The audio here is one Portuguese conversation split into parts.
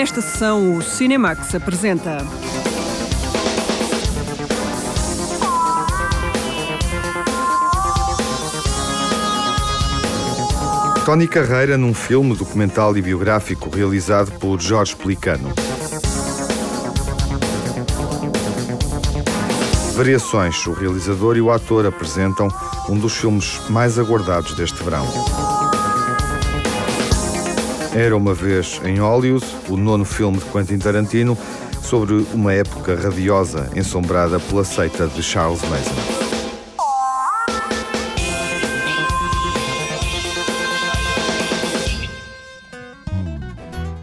Nesta sessão, o Cinemax apresenta. Tony Carreira num filme documental e biográfico realizado por Jorge Pelicano. Variações, o realizador e o ator apresentam um dos filmes mais aguardados deste verão. Era uma vez em Hollywood, o nono filme de Quentin Tarantino sobre uma época radiosa ensombrada pela seita de Charles Manson.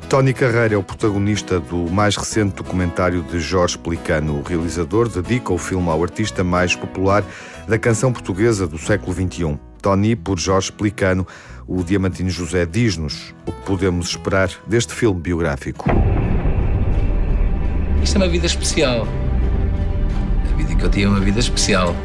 Tony Carreira é o protagonista do mais recente documentário de Jorge Pelicano. O realizador dedica o filme ao artista mais popular da canção portuguesa do século XXI. Tony, por Jorge Pelicano, o Diamantino José diz-nos o que podemos esperar deste filme biográfico. Isto é uma vida especial. A vida que eu tinha é uma vida especial.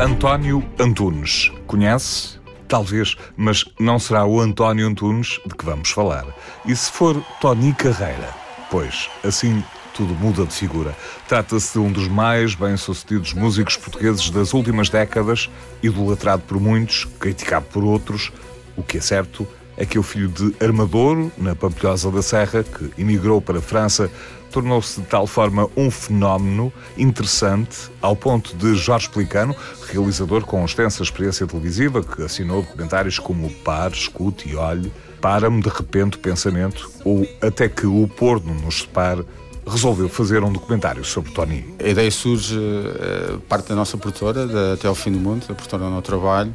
António Antunes. Conhece? Talvez, mas não será o António Antunes de que vamos falar. E se for Tony Carreira? Pois, assim tudo muda de figura. Trata-se de um dos mais bem-sucedidos músicos portugueses das últimas décadas, idolatrado por muitos, criticado por outros. O que é certo é que o filho de Armadouro, na Pampilhosa da Serra, que emigrou para a França, tornou-se de tal forma um fenómeno interessante, ao ponto de Jorge Pelicano, realizador com extensa experiência televisiva, que assinou documentários como Par, Escute e Olhe, Para-me de repente o pensamento, ou Até que o porno nos separe, resolveu fazer um documentário sobre Tony. A ideia surge uh, parte da nossa produtora, da Até ao Fim do Mundo, da produtora no trabalho,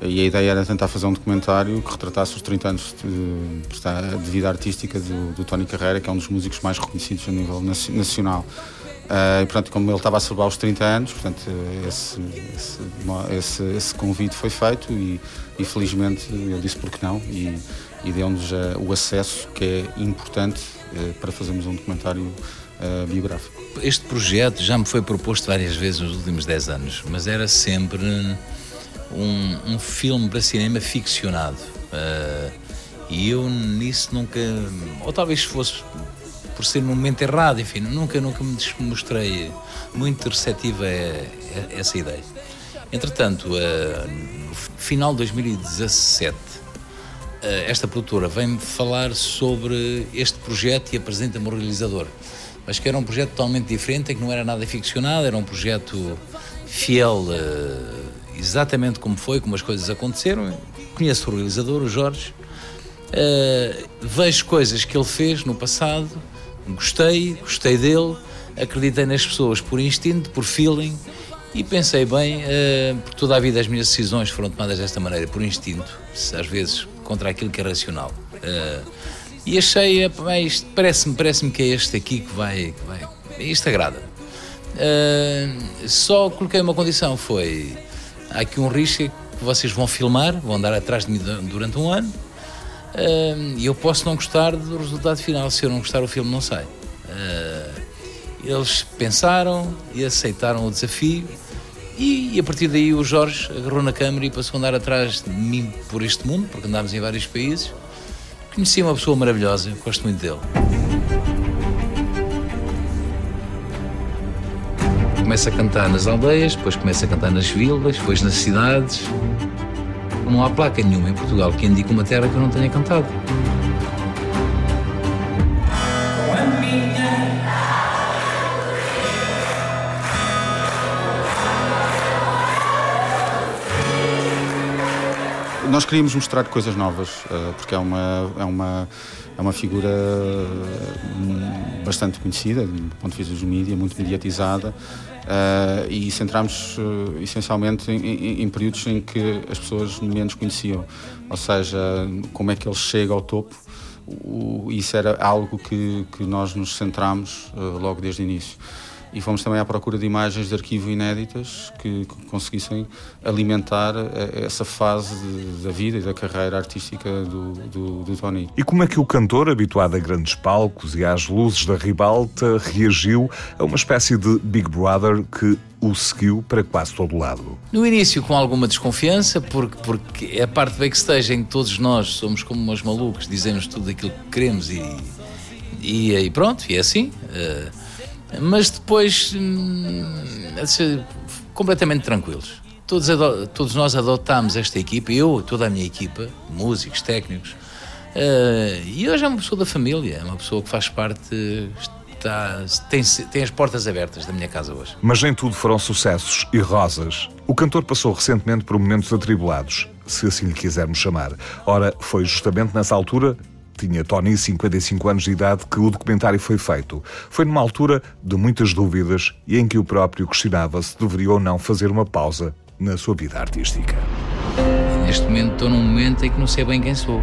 e a ideia era tentar fazer um documentário que retratasse os 30 anos de, de vida artística do, do, Tony Carreira, que é um dos músicos mais reconhecidos a nível nacional. Uh, e, portanto, como ele estava a celebrar os 30 anos, portanto, esse, esse, esse, esse convite foi feito e, e, felizmente eu disse porque não e, e deu-nos uh, o acesso que é importante uh, para fazermos um documentário uh, biográfico. Este projeto já me foi proposto várias vezes nos últimos 10 anos, mas era sempre um, um filme para cinema ficcionado. E eu nisso nunca, ou talvez fosse por ser no momento errado, enfim, nunca, nunca me mostrei muito receptivo a, essa ideia. Entretanto, no final de 2017, uh, esta produtora vem-me falar sobre este projeto e apresenta-me o realizador. Mas que era um projeto totalmente diferente, em que não era nada ficcionado, era um projeto fiel uh, exatamente como foi, como as coisas aconteceram. Conheço o realizador, o Jorge, uh, vejo coisas que ele fez no passado, gostei, gostei dele, acreditei nas pessoas por instinto, por feeling e pensei bem, uh, por toda a vida as minhas decisões foram tomadas desta maneira, por instinto, às vezes contra aquilo que é racional. Uh, e achei, isto parece-me parece que é este aqui que vai, que vai isto agrada. Uh, só coloquei uma condição, foi há aqui um risco que vocês vão filmar, vão andar atrás de mim durante um ano e eu posso não gostar do resultado final. Se eu não gostar, o filme não sai. Ah, eles pensaram e aceitaram o desafio. E, e, a partir daí o Jorge agarrou na câmera e passou a andar atrás de mim por este mundo, porque andámos em vários países. Conheci uma pessoa maravilhosa, gosto muito dele. começa a cantar nas aldeias, depois começa a cantar nas vilas, depois nas cidades. Não há placa nenhuma em Portugal que indique uma terra que eu não tenha cantado. Nós queríamos mostrar coisas novas, eh, porque é uma, é uma, é uma figura hum, bastante conhecida, do ponto de vista dos mídias, muito mediatizada, Uh, e centramos uh, essencialmente em, em, períodos em que as pessoas menos conheciam, ou seja, como é que ele chega ao topo. Isso era algo que, que nós nos centramos logo desde o início e fomos também à procura de imagens de arquivo inéditas que, que conseguissem alimentar eh, essa fase de, da vida e da carreira artística do, do, do, Tony. E como é que o cantor, habituado a grandes palcos e às luzes da ribalta, reagiu a uma espécie de Big Brother que o seguiu para quase todo o lado? No início, com alguma desconfiança, porque, porque é a parte backstage em que todos nós somos como umas malucos, dizemos tudo aquilo que queremos e, e, E, e pronto, e é assim. Uh, mas depois, hum, completamente tranquilos. Todos, todos nós adotámos esta equipa, eu, toda a minha equipa, músicos, técnicos, uh, e hoje é uma pessoa da família, é uma pessoa que faz parte, está, tem, tem as portas abertas da minha casa hoje. Mas nem tudo foram sucessos e rosas. O cantor passou recentemente por momentos atribulados, se assim lhe quisermos chamar. Ora, foi justamente nessa altura tinha Tony 55 anos de idade que o documentário foi feito. Foi numa altura de muitas dúvidas e em que o próprio questionava se deveria ou não fazer uma pausa na sua vida artística. Neste momento estou num momento em que não sei bem quem sou.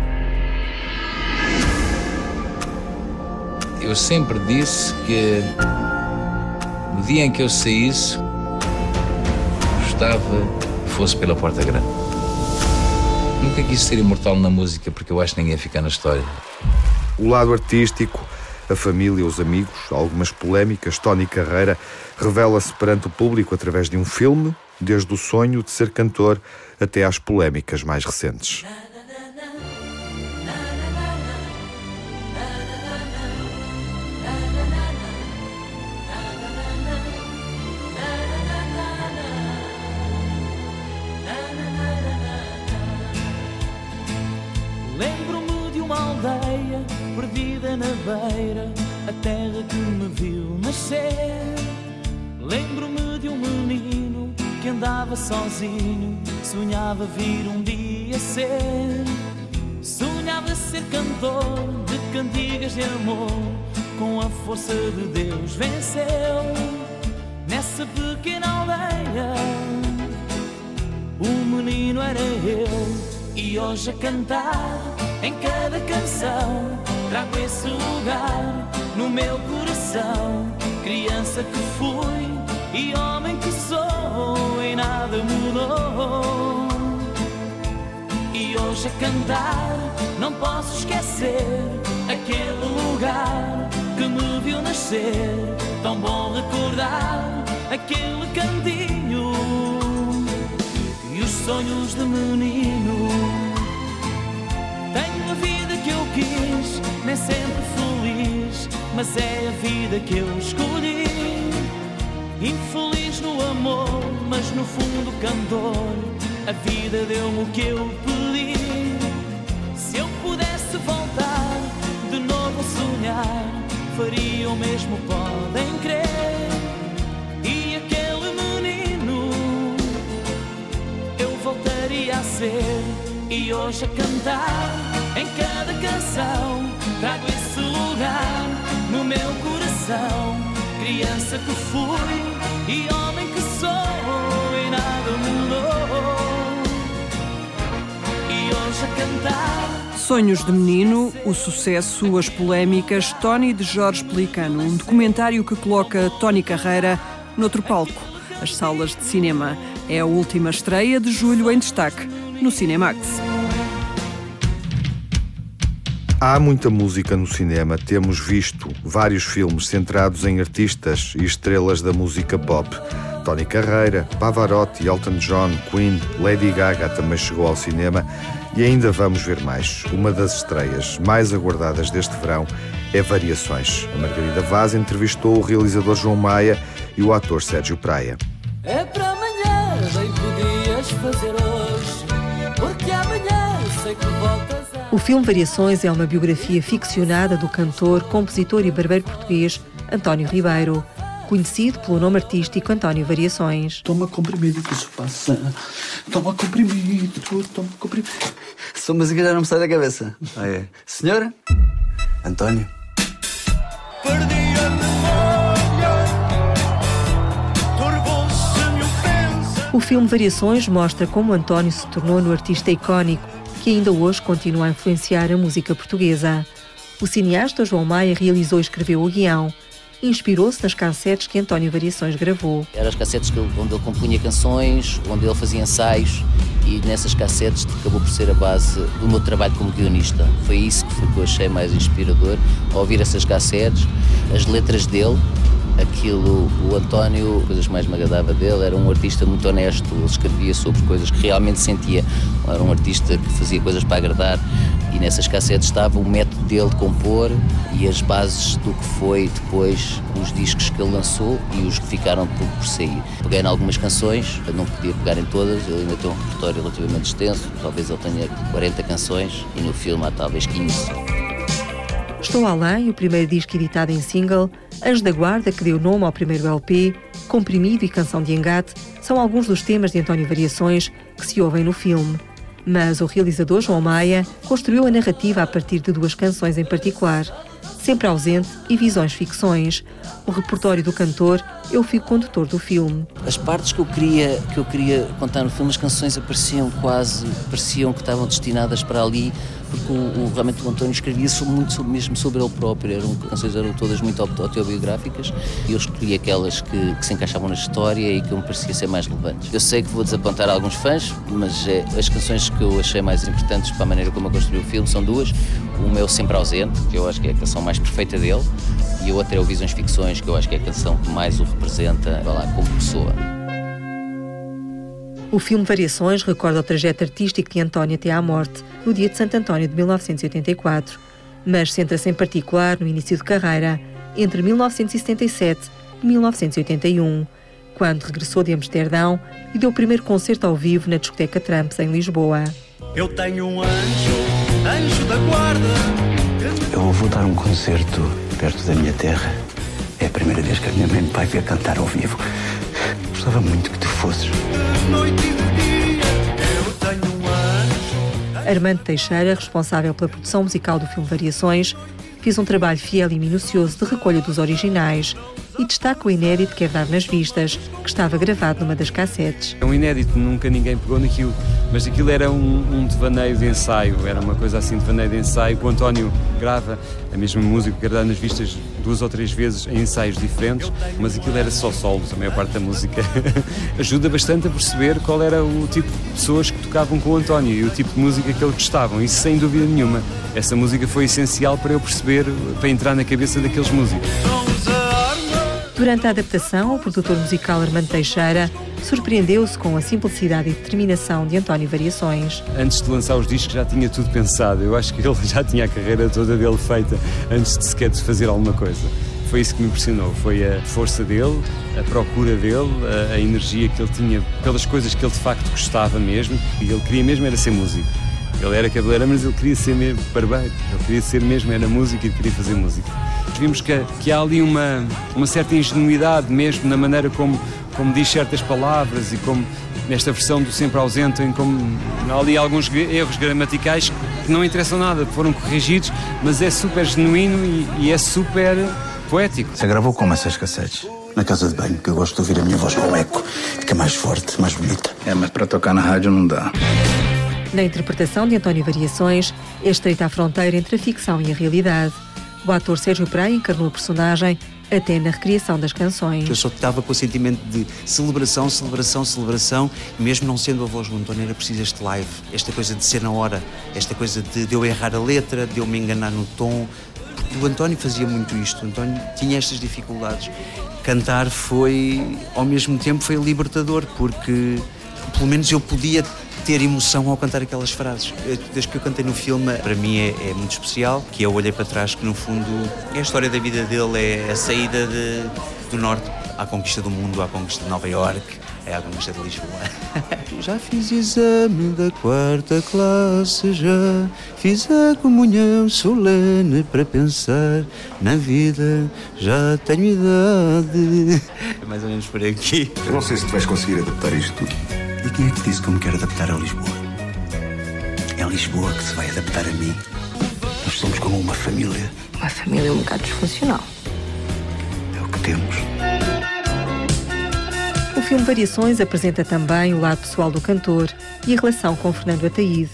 Eu sempre disse que no dia em que eu saísse, gostava que fosse pela porta grande. Nunca quis ser imortal na música porque eu acho que ninguém ia ficar na história. O lado artístico, a família, os amigos, algumas polémicas, Tony Carreira revela-se perante o público através de um filme, desde o sonho de ser cantor até às polémicas mais recentes. Sonhava vir um dia ser. Sonhava ser cantor de cantigas de amor, com a força de Deus venceu. Nessa pequena aldeia, o menino era eu, e hoje a cantar em cada canção, trago esse lugar no meu coração. Criança que fui e homem que sou, e nada mudou. Hoje a cantar, não posso esquecer aquele lugar que me viu nascer. Tão bom recordar aquele cantinho e os sonhos de menino. Tenho a vida que eu quis, nem sempre feliz, mas é a vida que eu escolhi. Infeliz no amor, mas no fundo cantor. A vida deu-me o que eu pedi. Se voltar de novo sonhar, faria o mesmo, podem crer. E aquele menino eu voltaria a ser. E hoje a cantar em cada canção, trago esse lugar no meu coração criança que fui e homem que sou e nada mudou. E hoje a cantar. Sonhos de Menino, o sucesso, as polémicas, Tony de Jorge Pelicano, um documentário que coloca Tony Carreira noutro palco, as salas de cinema. É a última estreia de julho em destaque no Cinemax. Há muita música no cinema. Temos visto vários filmes centrados em artistas e estrelas da música pop. Tony Carreira, Pavarotti, Elton John, Queen, Lady Gaga também chegou ao cinema e ainda vamos ver mais. Uma das estreias mais aguardadas deste verão é Variações. A Margarida Vaz entrevistou o realizador João Maia e o ator Sérgio Praia. É para amanhã, bem podias fazer hoje, porque amanhã sei que voltas a... O filme Variações é uma biografia ficcionada do cantor, compositor e barbeiro português António Ribeiro, conhecido pelo nome artístico António Variações. Toma comprimido que isso passa. Toma comprimido, toma comprimido. Só música já não me sai da cabeça. Ah, é? Senhora? António? Perdi a memória. O filme Variações mostra como António se tornou no artista icónico que ainda hoje continua a influenciar a música portuguesa. O cineasta João Maia realizou e escreveu o guião. Inspirou-se nas cassetes que António Variações gravou. Eram as cassetes onde ele compunha canções, onde ele fazia ensaios e nessas cassetes acabou por ser a base do meu trabalho como guionista. Foi isso que, foi, que eu achei mais inspirador, ouvir essas cassetes, as letras dele, aquilo, o António, coisas mais me agradava dele, era um artista muito honesto, ele escrevia sobre coisas que realmente sentia, era um artista que fazia coisas para agradar E nessas cassetes estava o método dele de compor e as bases do que foi depois os discos que ele lançou e os que ficaram por, por sair. Peguei em algumas canções, não podia pegar em todas, ele ainda tem um repertório relativamente extenso, talvez ele tenha 40 canções e no filme há talvez 15. Estou Além, o primeiro disco editado em single, Anjo da Guarda, que deu nome ao primeiro LP, Comprimido e Canção de Engate, são alguns dos temas de António Variações que se ouvem no filme. Mas o realizador João Maia construiu a narrativa a partir de duas canções em particular, Sempre Ausente e Visões Ficções. O repertório do cantor é o condutor do filme. As partes que eu queria que eu queria contar no filme, as canções apareciam quase, pareciam que estavam destinadas para ali porque o, o, realmente o António escrevia muito mesmo sobre ele próprio, eram canções eram todas muito autobiográficas e eu escolhi aquelas que, que, se encaixavam na história e que me parecia ser mais relevantes. Eu sei que vou desapontar alguns fãs, mas é, as canções que eu achei mais importantes para a maneira como eu construí o filme são duas. Uma é o Sempre Ausente, que eu acho que é a canção mais perfeita dele, e a outra é o Visões Ficções, que eu acho que é a canção que mais o representa lá, como pessoa. O filme Variações recorda o trajeto artístico de António até à morte, no dia de Santo António de 1984, mas centra-se em particular no início de carreira, entre 1977 e 1981, quando regressou de Amsterdão e deu o primeiro concerto ao vivo na discoteca Tramps, em Lisboa. Eu tenho um anjo, anjo da guarda. Eu vou dar um concerto perto da minha terra. É a primeira vez que a minha mãe me vai ver cantar ao vivo. Gostava muito que tu fosses. Armando Teixeira, responsável pela produção musical do filme Variações, fez um trabalho fiel e minucioso de recolha dos originais e destaca o inédito que é dar nas vistas, que estava gravado numa das cassetes. É um inédito, nunca ninguém pegou naquilo, mas aquilo era um, um devaneio de ensaio, era uma coisa assim, devaneio de ensaio, que o António grava a mesma música que era nas vistas duas ou três vezes em ensaios diferentes, mas aquilo era só solos, a maior parte da música. Ajuda bastante a perceber qual era o tipo de pessoas que tocavam com o António e o tipo de música que eles gostavam, isso sem dúvida nenhuma. Essa música foi essencial para eu perceber, para entrar na cabeça daqueles músicos. Durante a adaptação, o produtor musical Armando Teixeira surpreendeu-se com a simplicidade e determinação de António Variações. Antes de lançar os discos já tinha tudo pensado. Eu acho que ele já tinha a carreira toda dele feita antes de sequer de fazer alguma coisa. Foi isso que me impressionou, foi a força dele, a procura dele, a, a energia que ele tinha pelas coisas que ele de facto gostava mesmo. E ele queria mesmo era ser músico. Ele era cabeleireiro, mas ele queria ser mesmo barbeiro. Ele queria ser mesmo, era música e queria fazer música. Vimos que, que há ali uma, uma certa ingenuidade mesmo na maneira como, como diz certas palavras e como nesta versão do sempre ausente, em como há ali alguns erros gramaticais que não interessam nada, foram corrigidos, mas é super genuíno e, e é super poético. Você gravou como essas cassetes? Na casa de banho, que eu gosto de ouvir a minha voz com eco. Fica mais forte, mais bonita. É, mas para tocar na rádio não dá. Na interpretação de António Variações, é estreita a fronteira entre a ficção e a realidade. O ator Sérgio Praia encarnou o personagem até na recriação das canções. Eu só estava com o sentimento de celebração, celebração, celebração, mesmo não sendo a voz do António, era preciso este live, esta coisa de ser na hora, esta coisa de, de eu errar a letra, de eu me enganar no tom, porque o António fazia muito isto, o António tinha estas dificuldades. Cantar foi, ao mesmo tempo, foi libertador, porque pelo menos eu podia ter emoção ao cantar aquelas frases. Desde que eu cantei no filme, para mim é, é, muito especial, que eu olhei para trás, que no fundo é a história da vida dele, é a saída de, do norte à conquista do mundo, à conquista de Nova York, é a conquista de Lisboa. já fiz exame da quarta classe, já fiz a comunhão solene para pensar na vida, já tenho idade. É mais ou menos por aqui. Eu não sei se tu vais conseguir adaptar isto tudo. E quem é que disse que eu me quero adaptar a Lisboa? É Lisboa que se vai adaptar a mim. Nós somos como uma família. Uma família um bocado disfuncional. É o que temos. O filme Variações apresenta também o lado pessoal do cantor e a relação com Fernando Ataíde.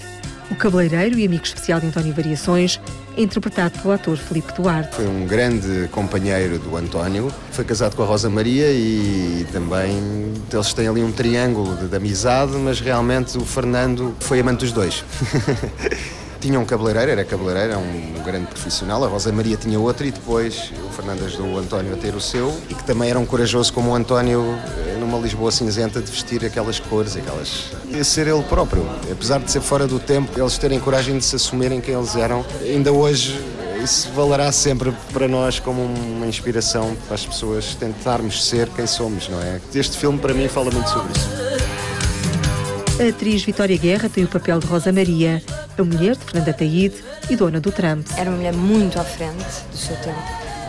O cabeleireiro e amigo especial de António Variações interpretado pelo ator Felipe Duarte. Foi um grande companheiro do António, foi casado com a Rosa Maria e também eles têm ali um triângulo de, de amizade, mas realmente o Fernando foi amante dos dois. tinha um cabeleireiro, era cabeleireiro, era um grande profissional, a Rosa Maria tinha outro e depois o Fernando ajudou o António a ter o seu e que também era um corajoso como o António numa Lisboa cinzenta de vestir aquelas cores, aquelas. E ser ele próprio. Apesar de ser fora do tempo, eles terem coragem de se assumirem quem eles eram. Ainda hoje isso valerá sempre para nós como uma inspiração para as pessoas tentarmos ser quem somos, não é? Este filme para mim fala muito sobre isso. A atriz Vitória Guerra tem o papel de Rosa Maria, a mulher de Fernanda Taíde e dona do Trump. Era uma mulher muito à frente do seu tempo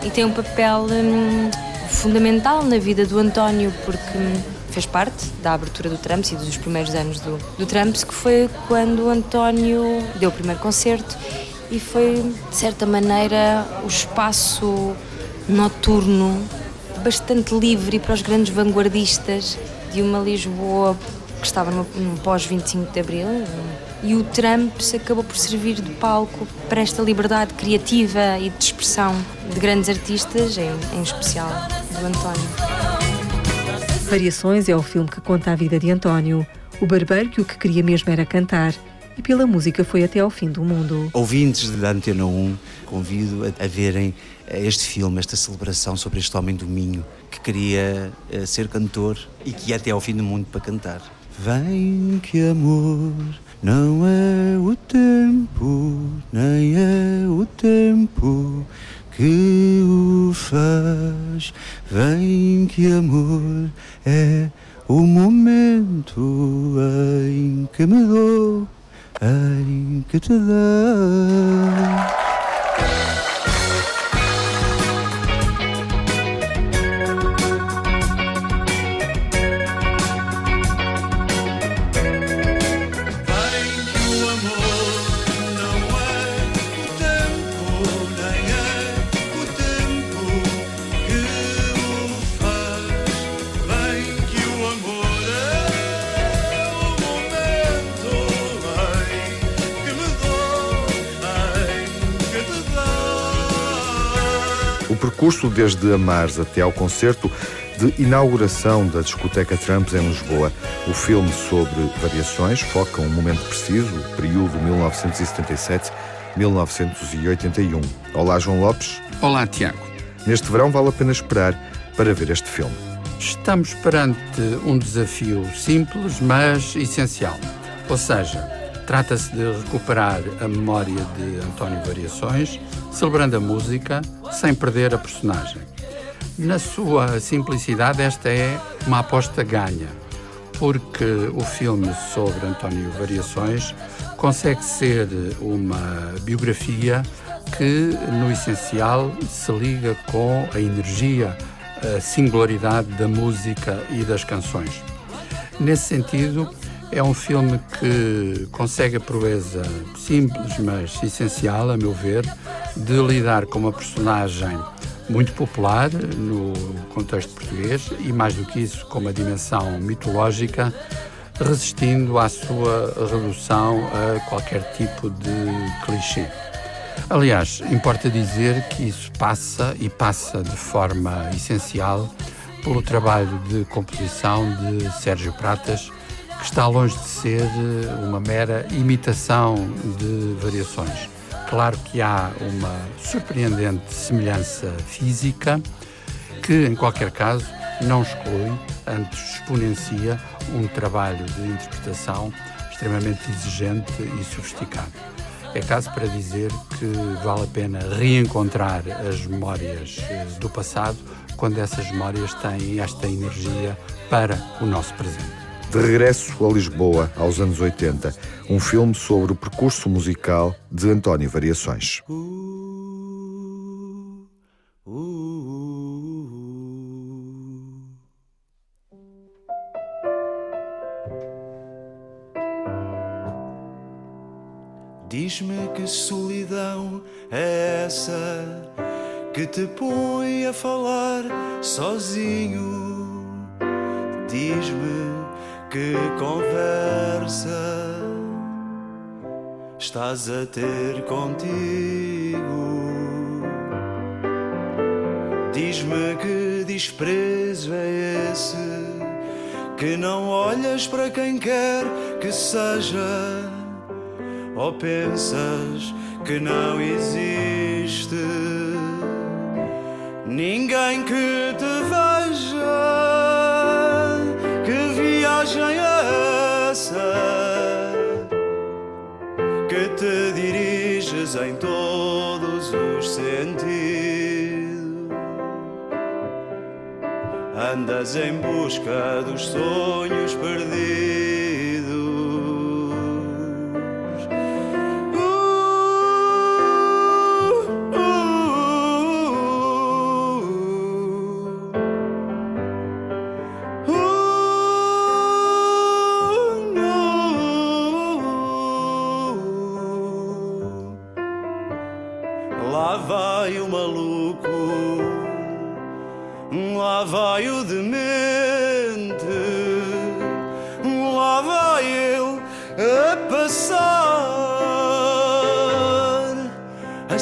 e tem um papel hum, fundamental na vida do António porque hum, fez parte da abertura do Trumps e dos primeiros anos do, do que foi quando o António deu o primeiro concerto e foi, de certa maneira, o espaço noturno bastante livre para os grandes vanguardistas de uma Lisboa que estava no pós-25 de Abril. E o Trump acabou por servir de palco para esta liberdade criativa e de expressão de grandes artistas, em, em especial do António. Variações é o filme que conta a vida de António, o barbeiro que o que queria mesmo era cantar e pela música foi até ao fim do mundo. Ouvintes da Antena 1, convido a, a verem eh, este filme, esta celebração sobre este homem do Minho que queria uh, ser cantor e que ia até ao fim do mundo para cantar. Vem que amor não é o tempo, nem é o tempo que o faz. Vem que amor é o momento em que me dou em que te dá. Percurso desde Amares até ao concerto de inauguração da discoteca Tramps em Lisboa. O filme sobre variações foca um momento preciso, o período 1967-1981. Olá, João Lopes. Olá, Tiago. Neste verão vale a pena esperar para ver este filme. Estamos perante um desafio simples, mas essencial. Ou seja, trata-se de recuperar a memória de António Variações celebrando a música sem perder a personagem. Na sua simplicidade, esta é uma aposta ganha, porque o filme sobre António Variações consegue ser uma biografia que, no essencial, se liga com a energia, a singularidade da música e das canções. Nesse sentido, é um filme que consegue a proeza simples, mas essencial, a meu ver, de lidar com uma personagem muito popular no contexto português e, mais do que isso, com uma dimensão mitológica, resistindo à sua redução a qualquer tipo de clichê. Aliás, importa dizer que isso passa e passa de forma essencial pelo trabalho de composição de Sérgio Pratas está longe de ser eh, uma mera imitação de variações. Claro que há uma surpreendente semelhança física que, em qualquer caso, não exclui, antes exponencia um trabalho de interpretação extremamente exigente e sofisticado. É caso para dizer que vale a pena reencontrar as memórias eh, do passado quando essas memórias têm esta energia para o nosso presente. De regresso a Lisboa, aos anos 80, um filme sobre o percurso musical de António Variações. Diz-me que solidão é essa que te põe a falar sozinho. Diz-me que conversa estás a ter contigo? Diz-me que desprezo é esse que não olhas para quem quer que seja, ou pensas que não existe ninguém que te Andas em busca dos sonhos perdidos.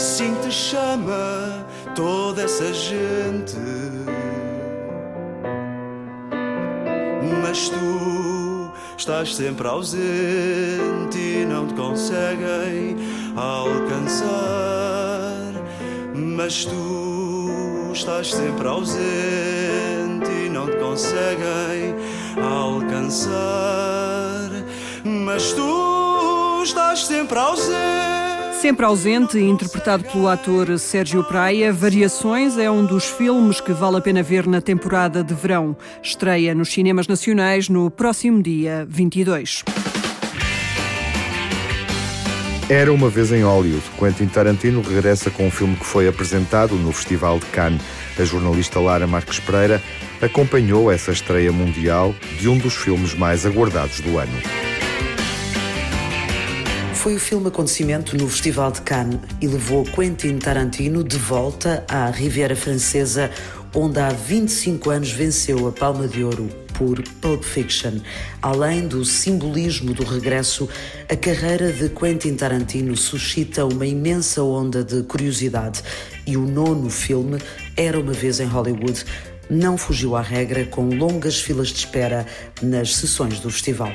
Assim te chama toda essa gente. Mas tu estás sempre ausente e não te conseguem alcançar. Mas tu estás sempre ausente e não te conseguem alcançar. Mas tu estás sempre ausente. Sempre ausente, interpretado pelo ator Sérgio Praia, Variações é um dos filmes que vale a pena ver na temporada de verão. Estreia nos cinemas nacionais no próximo dia 22. Era uma vez em Hollywood. Quentin Tarantino regressa com um filme que foi apresentado no Festival de Cannes. A jornalista Lara Marques Pereira acompanhou essa estreia mundial de um dos filmes mais aguardados do ano. Foi o filme acontecimento no Festival de Cannes e levou Quentin Tarantino de volta à Riviera Francesa, onde há 25 anos venceu a Palma de Ouro por Pulp Fiction. Além do simbolismo do regresso, a carreira de Quentin Tarantino suscita uma imensa onda de curiosidade e o nono filme, Era uma vez em Hollywood, não fugiu à regra com longas filas de espera nas sessões do festival.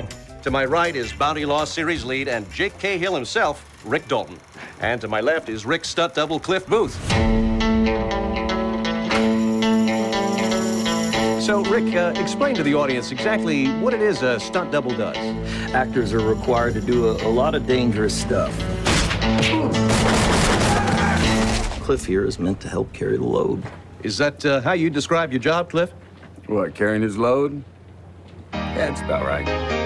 To my right is Bounty Law Series lead and Jake Cahill himself, Rick Dalton. And to my left is Rick stunt double Cliff Booth. So, Rick, uh, explain to the audience exactly what it is a stunt double does. Actors are required to do a, a lot of dangerous stuff. Cliff here is meant to help carry the load. Is that uh, how you describe your job, Cliff? What, carrying his load? Yeah, that's about right.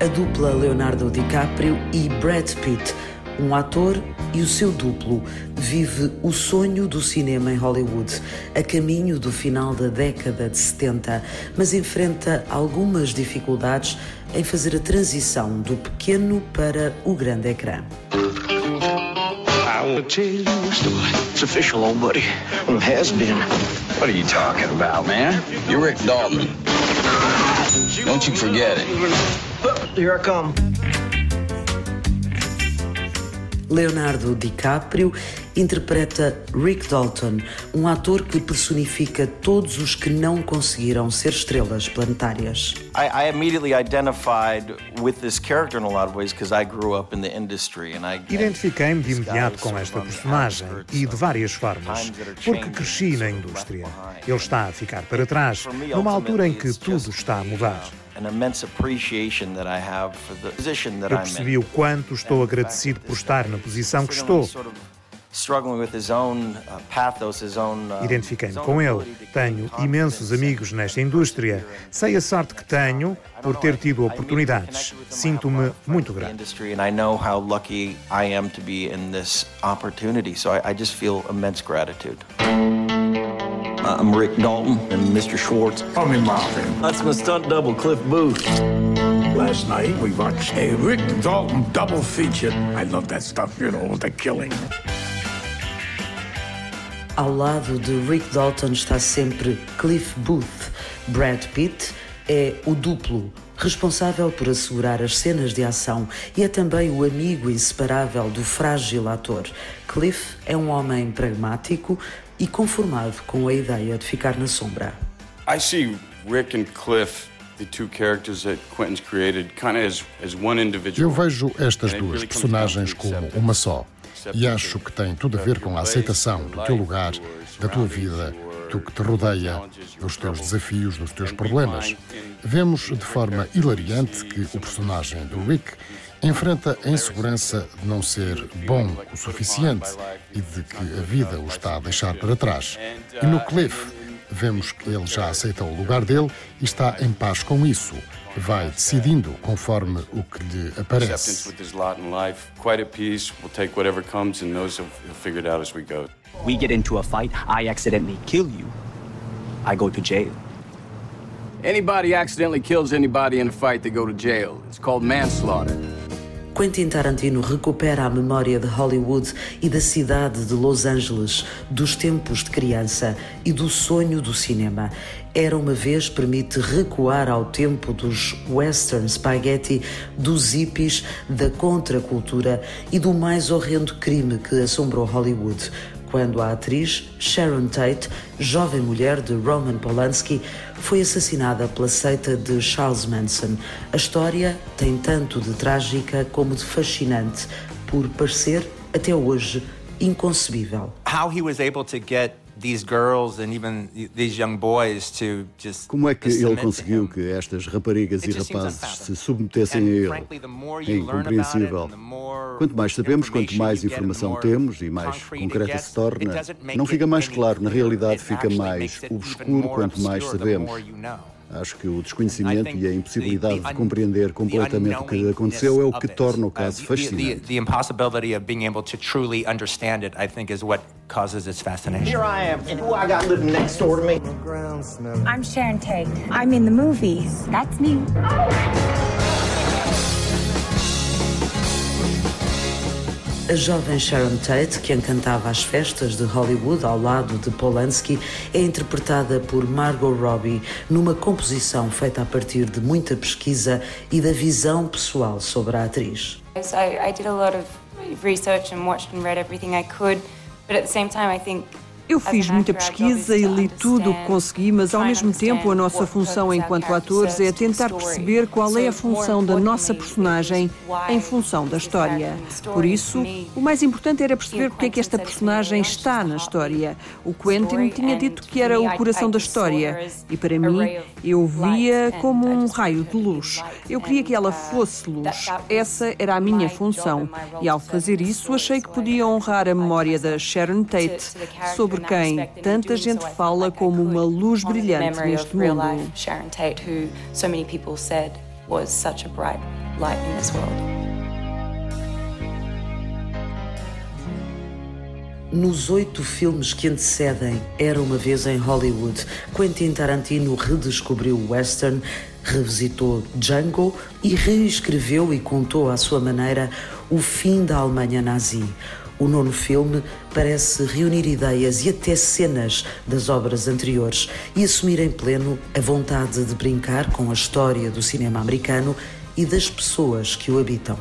A dupla Leonardo DiCaprio e Brad Pitt, um ator e o seu duplo, vive o sonho do cinema em Hollywood, a caminho do final da década de 70, mas enfrenta algumas dificuldades em fazer a transição do pequeno para o grande ecrã. What are you talking about, man? You're Rick Dalton. Don't you forget it. Here I come. Leonardo DiCaprio interpreta Rick Dalton, um ator que personifica todos os que não conseguiram ser estrelas planetárias. I, I immediately identified with this character in a lot of ways because I grew up in the industry and I Identifiquei-me de imediato com esta personagem e de várias formas, porque cresci na indústria. Ele está a ficar para trás, numa altura em que tudo está a mudar. Eu percebi o quanto estou agradecido por estar na posição que estou. Sort of struggling with his own pathos, his own. Identifiquei-me com ele. Tenho imensos amigos nesta indústria. Sei a sorte que tenho por ter tido oportunidades. Sinto-me muito grato. industry, and I know how lucky I am to be in this opportunity. So I, I just feel immense gratitude. I'm Rick Dalton and Mr. Schwartz. Call me Marvin. That's my stunt double, Cliff Booth. Last night we watched a Rick Dalton double feature. I love that stuff, you know, with the killing. Ao lado de Rick Dalton está sempre Cliff Booth. Brad Pitt é o duplo, responsável por assegurar as cenas de ação e é também o amigo inseparável do frágil ator. Cliff é um homem pragmático e conformado com a ideia de ficar na sombra. I see Rick and Cliff, the two characters that Quentin's created, kind of as, as one Eu vejo estas duas personagens como uma só. E acho que tem tudo a ver com a aceitação do teu lugar, da tua vida mundo que te rodeia, dos teus desafios, dos teus problemas. Vemos de forma hilariante que o personagem do Rick enfrenta a insegurança de não ser bom o suficiente e de que a vida o está a deixar para trás. E no Cliff, vemos que ele já aceita o lugar dele e está em paz com isso. Vai decidindo conforme o que lhe aparece. We get into a fight, I accidentally kill you. I go to jail. Anybody accidentally kills anybody in a fight, they go to jail. It's called manslaughter. Quentin Tarantino recupera a memória de Hollywood e da cidade de Los Angeles, dos tempos de criança e do sonho do cinema. Era uma vez permite recuar ao tempo dos western spaghetti, dos hippies, da contracultura e do mais horrendo crime que assombrou Hollywood quando a atriz Sharon Tate, jovem mulher de Roman Polanski, foi assassinada pela seita de Charles Manson. A história tem tanto de trágica como de fascinante, por parecer, até hoje, inconcebível. How he was able to get como é que ele conseguiu que estas raparigas e rapazes se submetessem a ele? É incompreensível. Quanto mais sabemos, quanto mais informação temos e mais concreta se torna, não fica mais claro, na realidade fica mais obscuro quanto mais sabemos. Acho que o desconhecimento e a impossibilidade de compreender completamente o que aconteceu é o que torna o caso fascinante. The impossibility of being able to truly understand it, I think, is what causes its fascination. Here I am, and who I got living next door to me? I'm Sharon Tate. I'm in the movies. That's me. A jovem Sharon Tate, que encantava as festas de Hollywood ao lado de Polanski, é interpretada por Margot Robbie numa composição feita a partir de muita pesquisa e da visão pessoal sobre a atriz. I, I did a lot of research and watched and read everything I could, but at the same time I think eu fiz muita pesquisa e li tudo o que consegui, mas ao mesmo tempo a nossa função enquanto atores é tentar perceber qual é a função da nossa personagem em função da história. Por isso, o mais importante era perceber porque é que esta personagem está na história. O Quentin tinha dito que era o coração da história e para mim eu via como um raio de luz. Eu queria que ela fosse luz. Essa era a minha função e ao fazer isso achei que podia honrar a memória da Sharon Tate sobre por quem tanta gente fala como uma luz brilhante neste mundo. Sharon Tate, who so many people said was such a bright light in this world. Nos oito filmes que antecedem Era uma Vez em Hollywood, Quentin Tarantino redescobriu o western, revisitou Django e reescreveu e contou à sua maneira o fim da Alemanha nazi. O nono filme parece reunir ideias e até cenas das obras anteriores e assumir em pleno a vontade de brincar com a história do cinema americano e das pessoas que o habitam.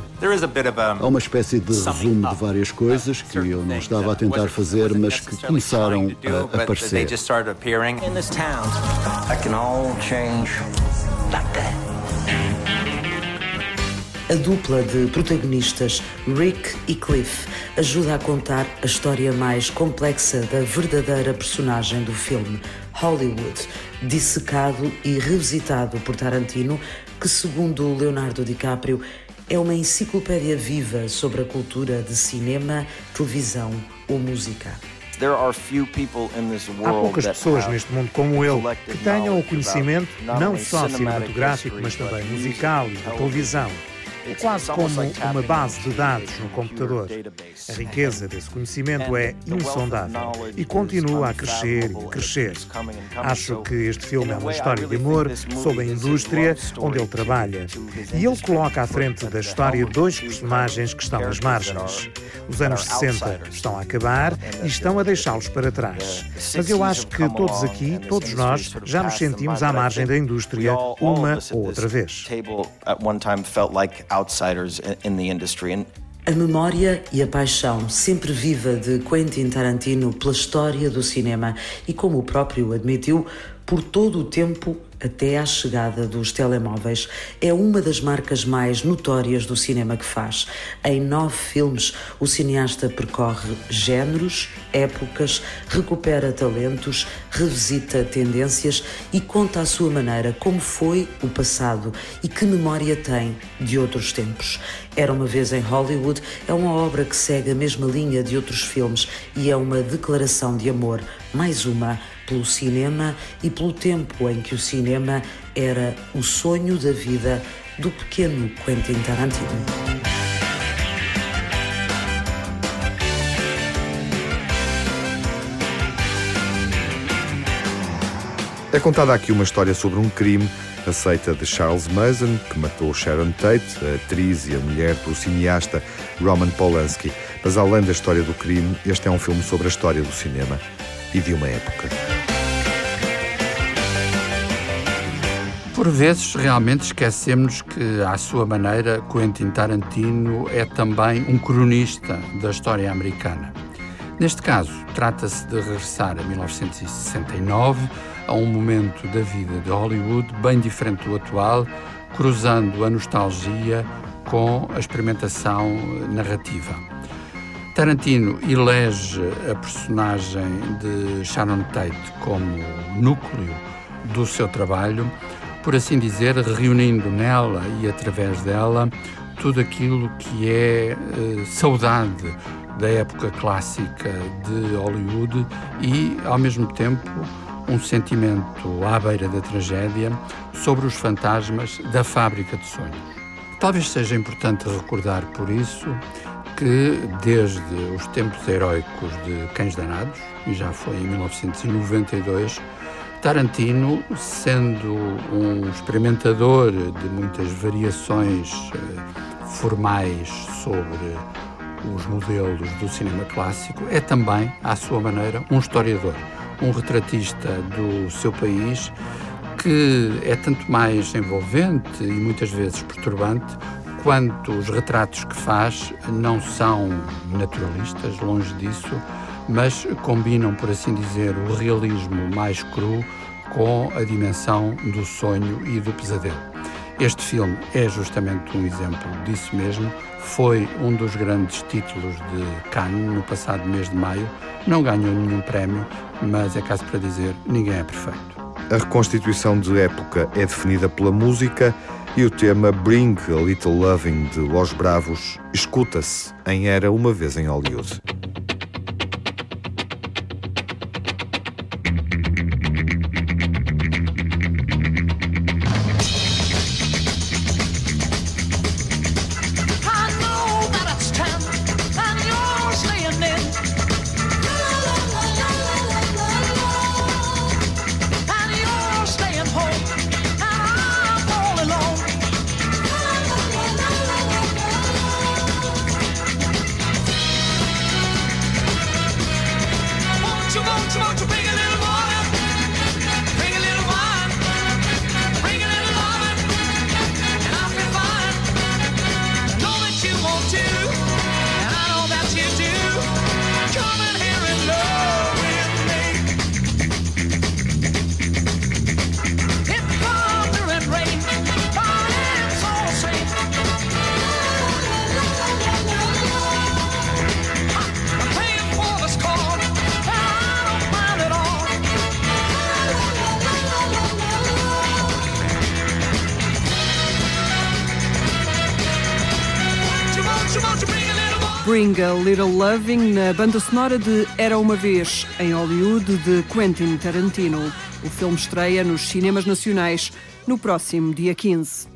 Há uma espécie de resumo de várias coisas que eu não estava a tentar fazer, mas que começaram a aparecer. A dupla de protagonistas, Rick e Cliff, ajuda a contar a história mais complexa da verdadeira personagem do filme, Hollywood, dissecado e revisitado por Tarantino, que, segundo Leonardo DiCaprio, é uma enciclopédia viva sobre a cultura de cinema, televisão ou música. Há poucas pessoas neste mundo como ele que tenham o conhecimento não só cinematográfico, mas também musical e de televisão quase como uma base de dados no computador. A riqueza desse conhecimento é insondável e continua a crescer e crescer. Acho que este filme é uma história de amor sobre a indústria onde ele trabalha. E ele coloca à frente da história dois personagens que estão às margens. Os anos 60 estão a acabar e estão a deixá-los para trás. Mas eu acho que todos aqui, todos nós, já nos sentimos à margem da indústria uma ou outra vez outsiders in the industry. And a memória e a paixão sempre viva de Quentin Tarantino pela história do cinema e, como o próprio admitiu, por todo o tempo até à chegada dos telemóveis, é uma das marcas mais notórias do cinema que faz. Em nove filmes, o cineasta percorre géneros, épocas, recupera talentos, revisita tendências e conta à sua maneira como foi o passado e que memória tem de outros tempos. Era uma vez em Hollywood é uma obra que segue a mesma linha de outros filmes e é uma declaração de amor, mais uma pelo cinema e pelo tempo em que o cinema era o sonho da vida do pequeno Quentin Tarantino. É contada aqui uma história sobre um crime aceita de Charles Mason, que matou Sharon Tate, a atriz e a mulher do cineasta Roman Polanski. Mas além da história do crime, este é um filme sobre a história do cinema e de uma época. Por vezes, realmente esquecemos que, à sua maneira, Quentin Tarantino é também um cronista da história americana. Neste caso, trata-se de regressar a 1969, a um momento da vida de Hollywood bem diferente do atual, cruzando a nostalgia com a experimentação narrativa. Tarantino elege a personagem de Sharon Tate como núcleo do seu trabalho por assim dizer, reunindo nela e através dela tudo aquilo que é eh, saudade da época clássica de Hollywood e, ao mesmo tempo, um sentimento à beira da tragédia sobre os fantasmas da fábrica de sonhos. Talvez seja importante recordar, por isso, que desde os tempos heróicos de Cães Danados, e já foi em 1992, Tarantino, sendo um experimentador de muitas variações eh, formais sobre os modelos do cinema clássico, é também, à sua maneira, um historiador, um retratista do seu país que é tanto mais envolvente e muitas vezes perturbante quanto os retratos que faz não são naturalistas, longe disso, mas combinam, por assim dizer, o realismo mais cru com a dimensão do sonho e do pesadelo. Este filme é justamente um exemplo disso mesmo. Foi um dos grandes títulos de Cannes no passado mês de maio. Não ganhou nenhum prémio, mas é caso para dizer: ninguém é perfeito. A reconstituição de época é definida pela música e o tema Bring a Little Loving de Los Bravos escuta-se em Era uma vez em Hollywood. A Little Loving na banda sonora de Era uma Vez, em Hollywood, de Quentin Tarantino. O filme estreia nos cinemas nacionais no próximo dia 15.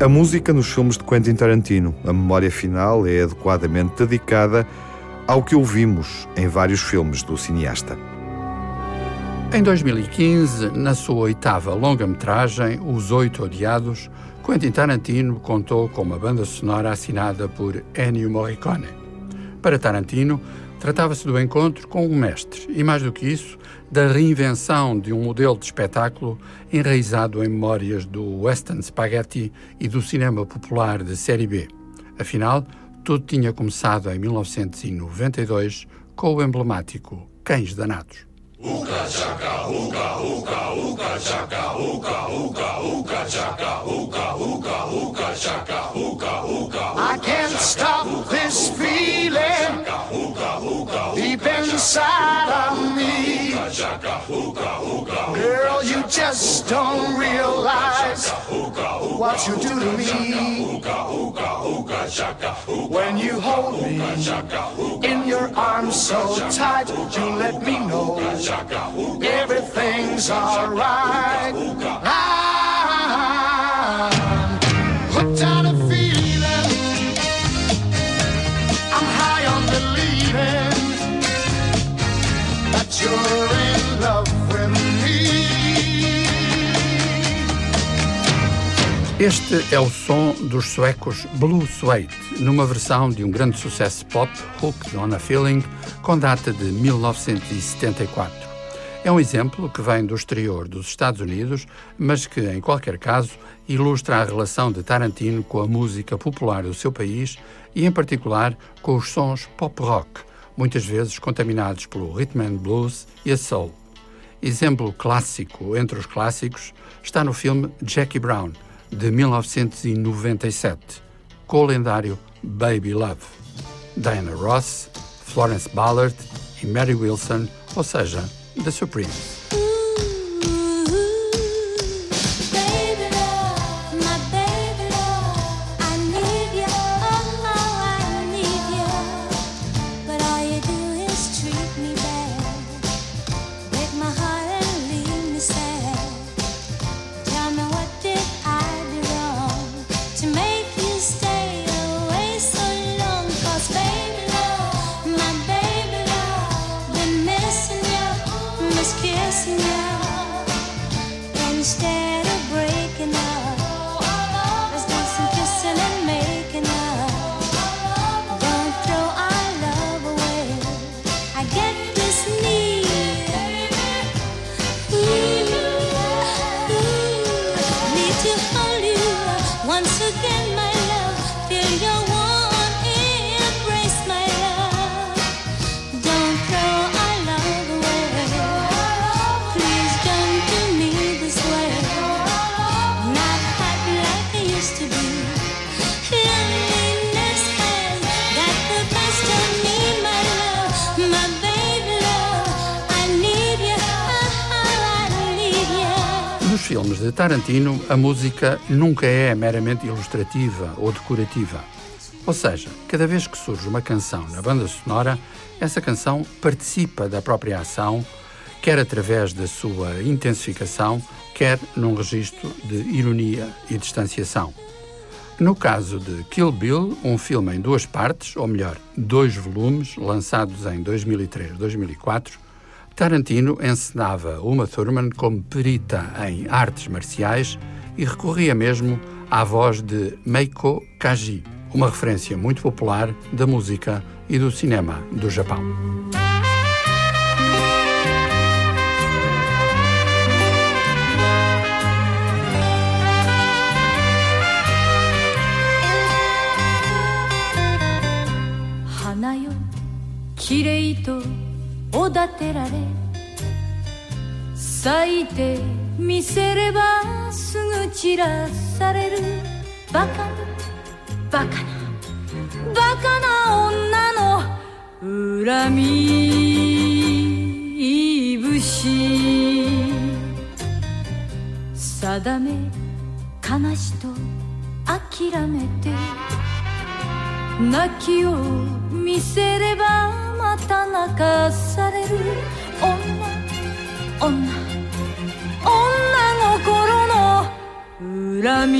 A música nos filmes de Quentin Tarantino, a memória final é adequadamente dedicada ao que ouvimos em vários filmes do cineasta. Em 2015, na sua oitava longa-metragem, Os Oito Odiados, Quentin Tarantino contou com uma banda sonora assinada por Ennio Morricone. Para Tarantino, tratava-se do encontro com um mestre e, mais do que isso, da reinvenção de um modelo de espetáculo enraizado em memórias do western spaghetti e do cinema popular de série B. Afinal, tudo tinha começado em 1992 com o emblemático Cães Danados. Uka chaka, uka, uka, uka chaka, uka, uka, uka chaka, uka, uka, uka chaka, uka, uka. I can't stop this feeling deep inside of me. Girl, you just don't realize what you do to me. When you hold me in your arms so tight, you let me know everything's alright. Este é o som dos suecos Blue Suede, numa versão de um grande sucesso pop, Hooked on a Feeling, com data de 1974. É um exemplo que vem do exterior dos Estados Unidos, mas que, em qualquer caso, ilustra a relação de Tarantino com a música popular do seu país e, em particular, com os sons pop-rock, muitas vezes contaminados pelo rhythm and blues e a soul. Exemplo clássico entre os clássicos está no filme Jackie Brown, de 1997, com o lendário Baby Love. Diana Ross, Florence Ballard e Mary Wilson, ou seja, The Supremes. Filmes de Tarantino, a música nunca é meramente ilustrativa ou decorativa. Ou seja, cada vez que surge uma canção na banda sonora, essa canção participa da própria ação, quer através da sua intensificação, quer num registro de ironia e distanciação. No caso de Kill Bill, um filme em duas partes, ou melhor, dois volumes, lançados em 2003-2004, Tarantino encenava Uma Thurman como perita em artes marciais e recorria mesmo à voz de Meiko Kaji, uma referência muito popular da música e do cinema do Japão. Hana yo, kirei to おだてられ咲いてみせればすぐ散らされるバカなバカなバカな女の恨み節。定め悲しと諦めて泣きを見せればた泣かされる女女女の頃の恨み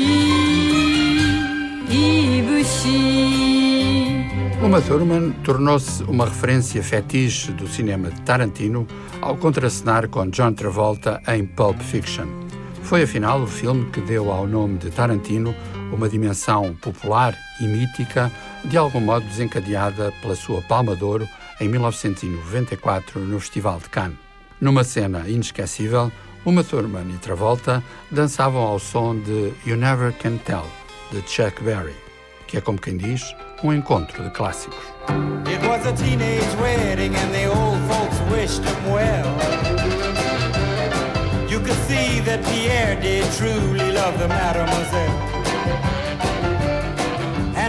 節 Uma Thurman tornou-se uma referência fetiche do cinema de Tarantino ao contracenar com John Travolta em Pulp Fiction. Foi afinal o filme que deu ao nome de Tarantino uma dimensão popular e mítica, de algum modo desencadeada pela sua Palma de Ouro em 1994 no Festival de Cannes. Numa cena inesquecível, Uma Thurman e Travolta dançavam ao som de You Never Can Tell, de Chuck Berry, que é como quem diz, um encontro de clássicos. It was a teenage wedding and the old folks wished him well. You could see that Pierre did truly love the mademoiselle.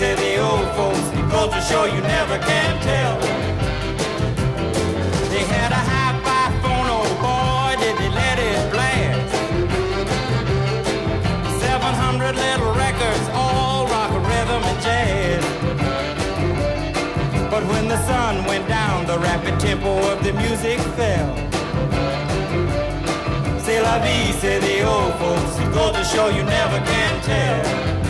say the old folks. To show you never can tell. They had a hi-fi phone, oh boy, did they let it blast. 700 little records, all rock, rhythm, and jazz. But when the sun went down, the rapid tempo of the music fell. C'est la vie, say the old folks. Goes to show you never can tell.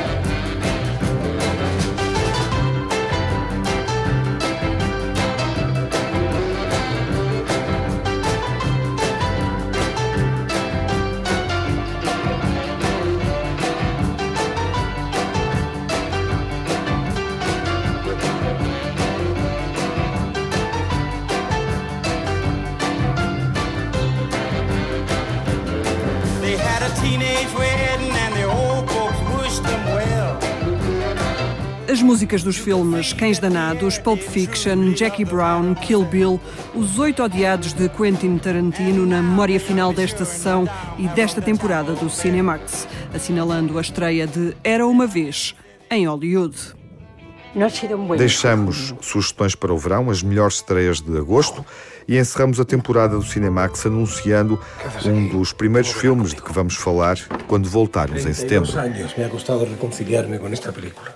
Teenage wedding and the old folks wished them well. As músicas dos filmes Cães Danados, Pulp Fiction, Jackie Brown, Kill Bill, Os Oito Odiados de Quentin Tarantino na memória final desta sessão e desta temporada do Cinemax, assinalando a estreia de Era Uma Vez, em Hollywood. Deixamos sugestões para o verão, as melhores estreias de agosto e encerramos a temporada do Cinemax anunciando um dos primeiros filmes de que vamos falar quando voltarmos em setembro. años me ha costado reconciliarme con esta película.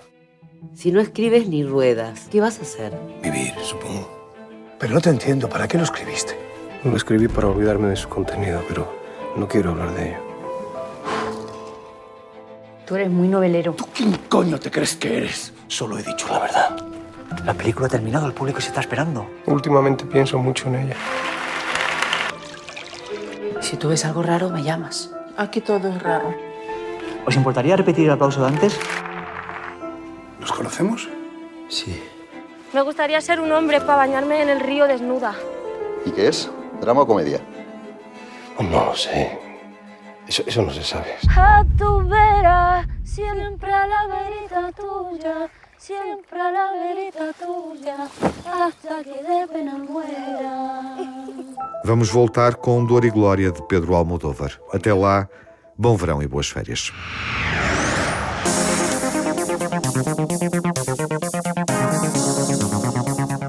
Si no escribes ni ruedas, ¿qué vas a hacer? Vivir, supongo. Pero no te entiendo, ¿para qué lo escribiste? Lo escribí para olvidarme de su contenido, pero no quiero hablar de ello. Tú eres muy novelero. ¿Tú quién coño te crees que eres? Solo he dicho la verdad. La película ha terminado, el público se está esperando. Últimamente pienso mucho en ella. Si tú ves algo raro, me llamas. Aquí todo es raro. ¿Os importaría repetir el aplauso de antes? ¿Nos conocemos? Sí. Me gustaría ser un hombre para bañarme en el río desnuda. ¿Y qué es? ¿Drama o comedia? No lo sé. Eso, eso no se sabe. A tu tuya, siempre a la verita tuya, hasta que de pena muera. Vamos voltar com Dor e Glória de Pedro Almodóvar. Até lá, bom verão e boas férias.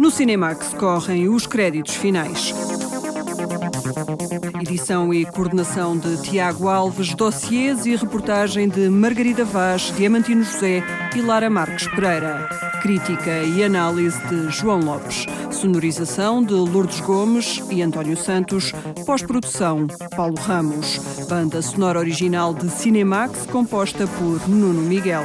No Cinemax correm os créditos finais. Edição e coordenação de Tiago Alves, dossiês e reportagem de Margarida Vaz, Diamantino José e Lara Marques Pereira. Crítica e análise de João Lopes. Sonorização de Lourdes Gomes e António Santos. Pós-produção, Paulo Ramos. Banda sonora original de Cinemax, composta por Nuno Miguel.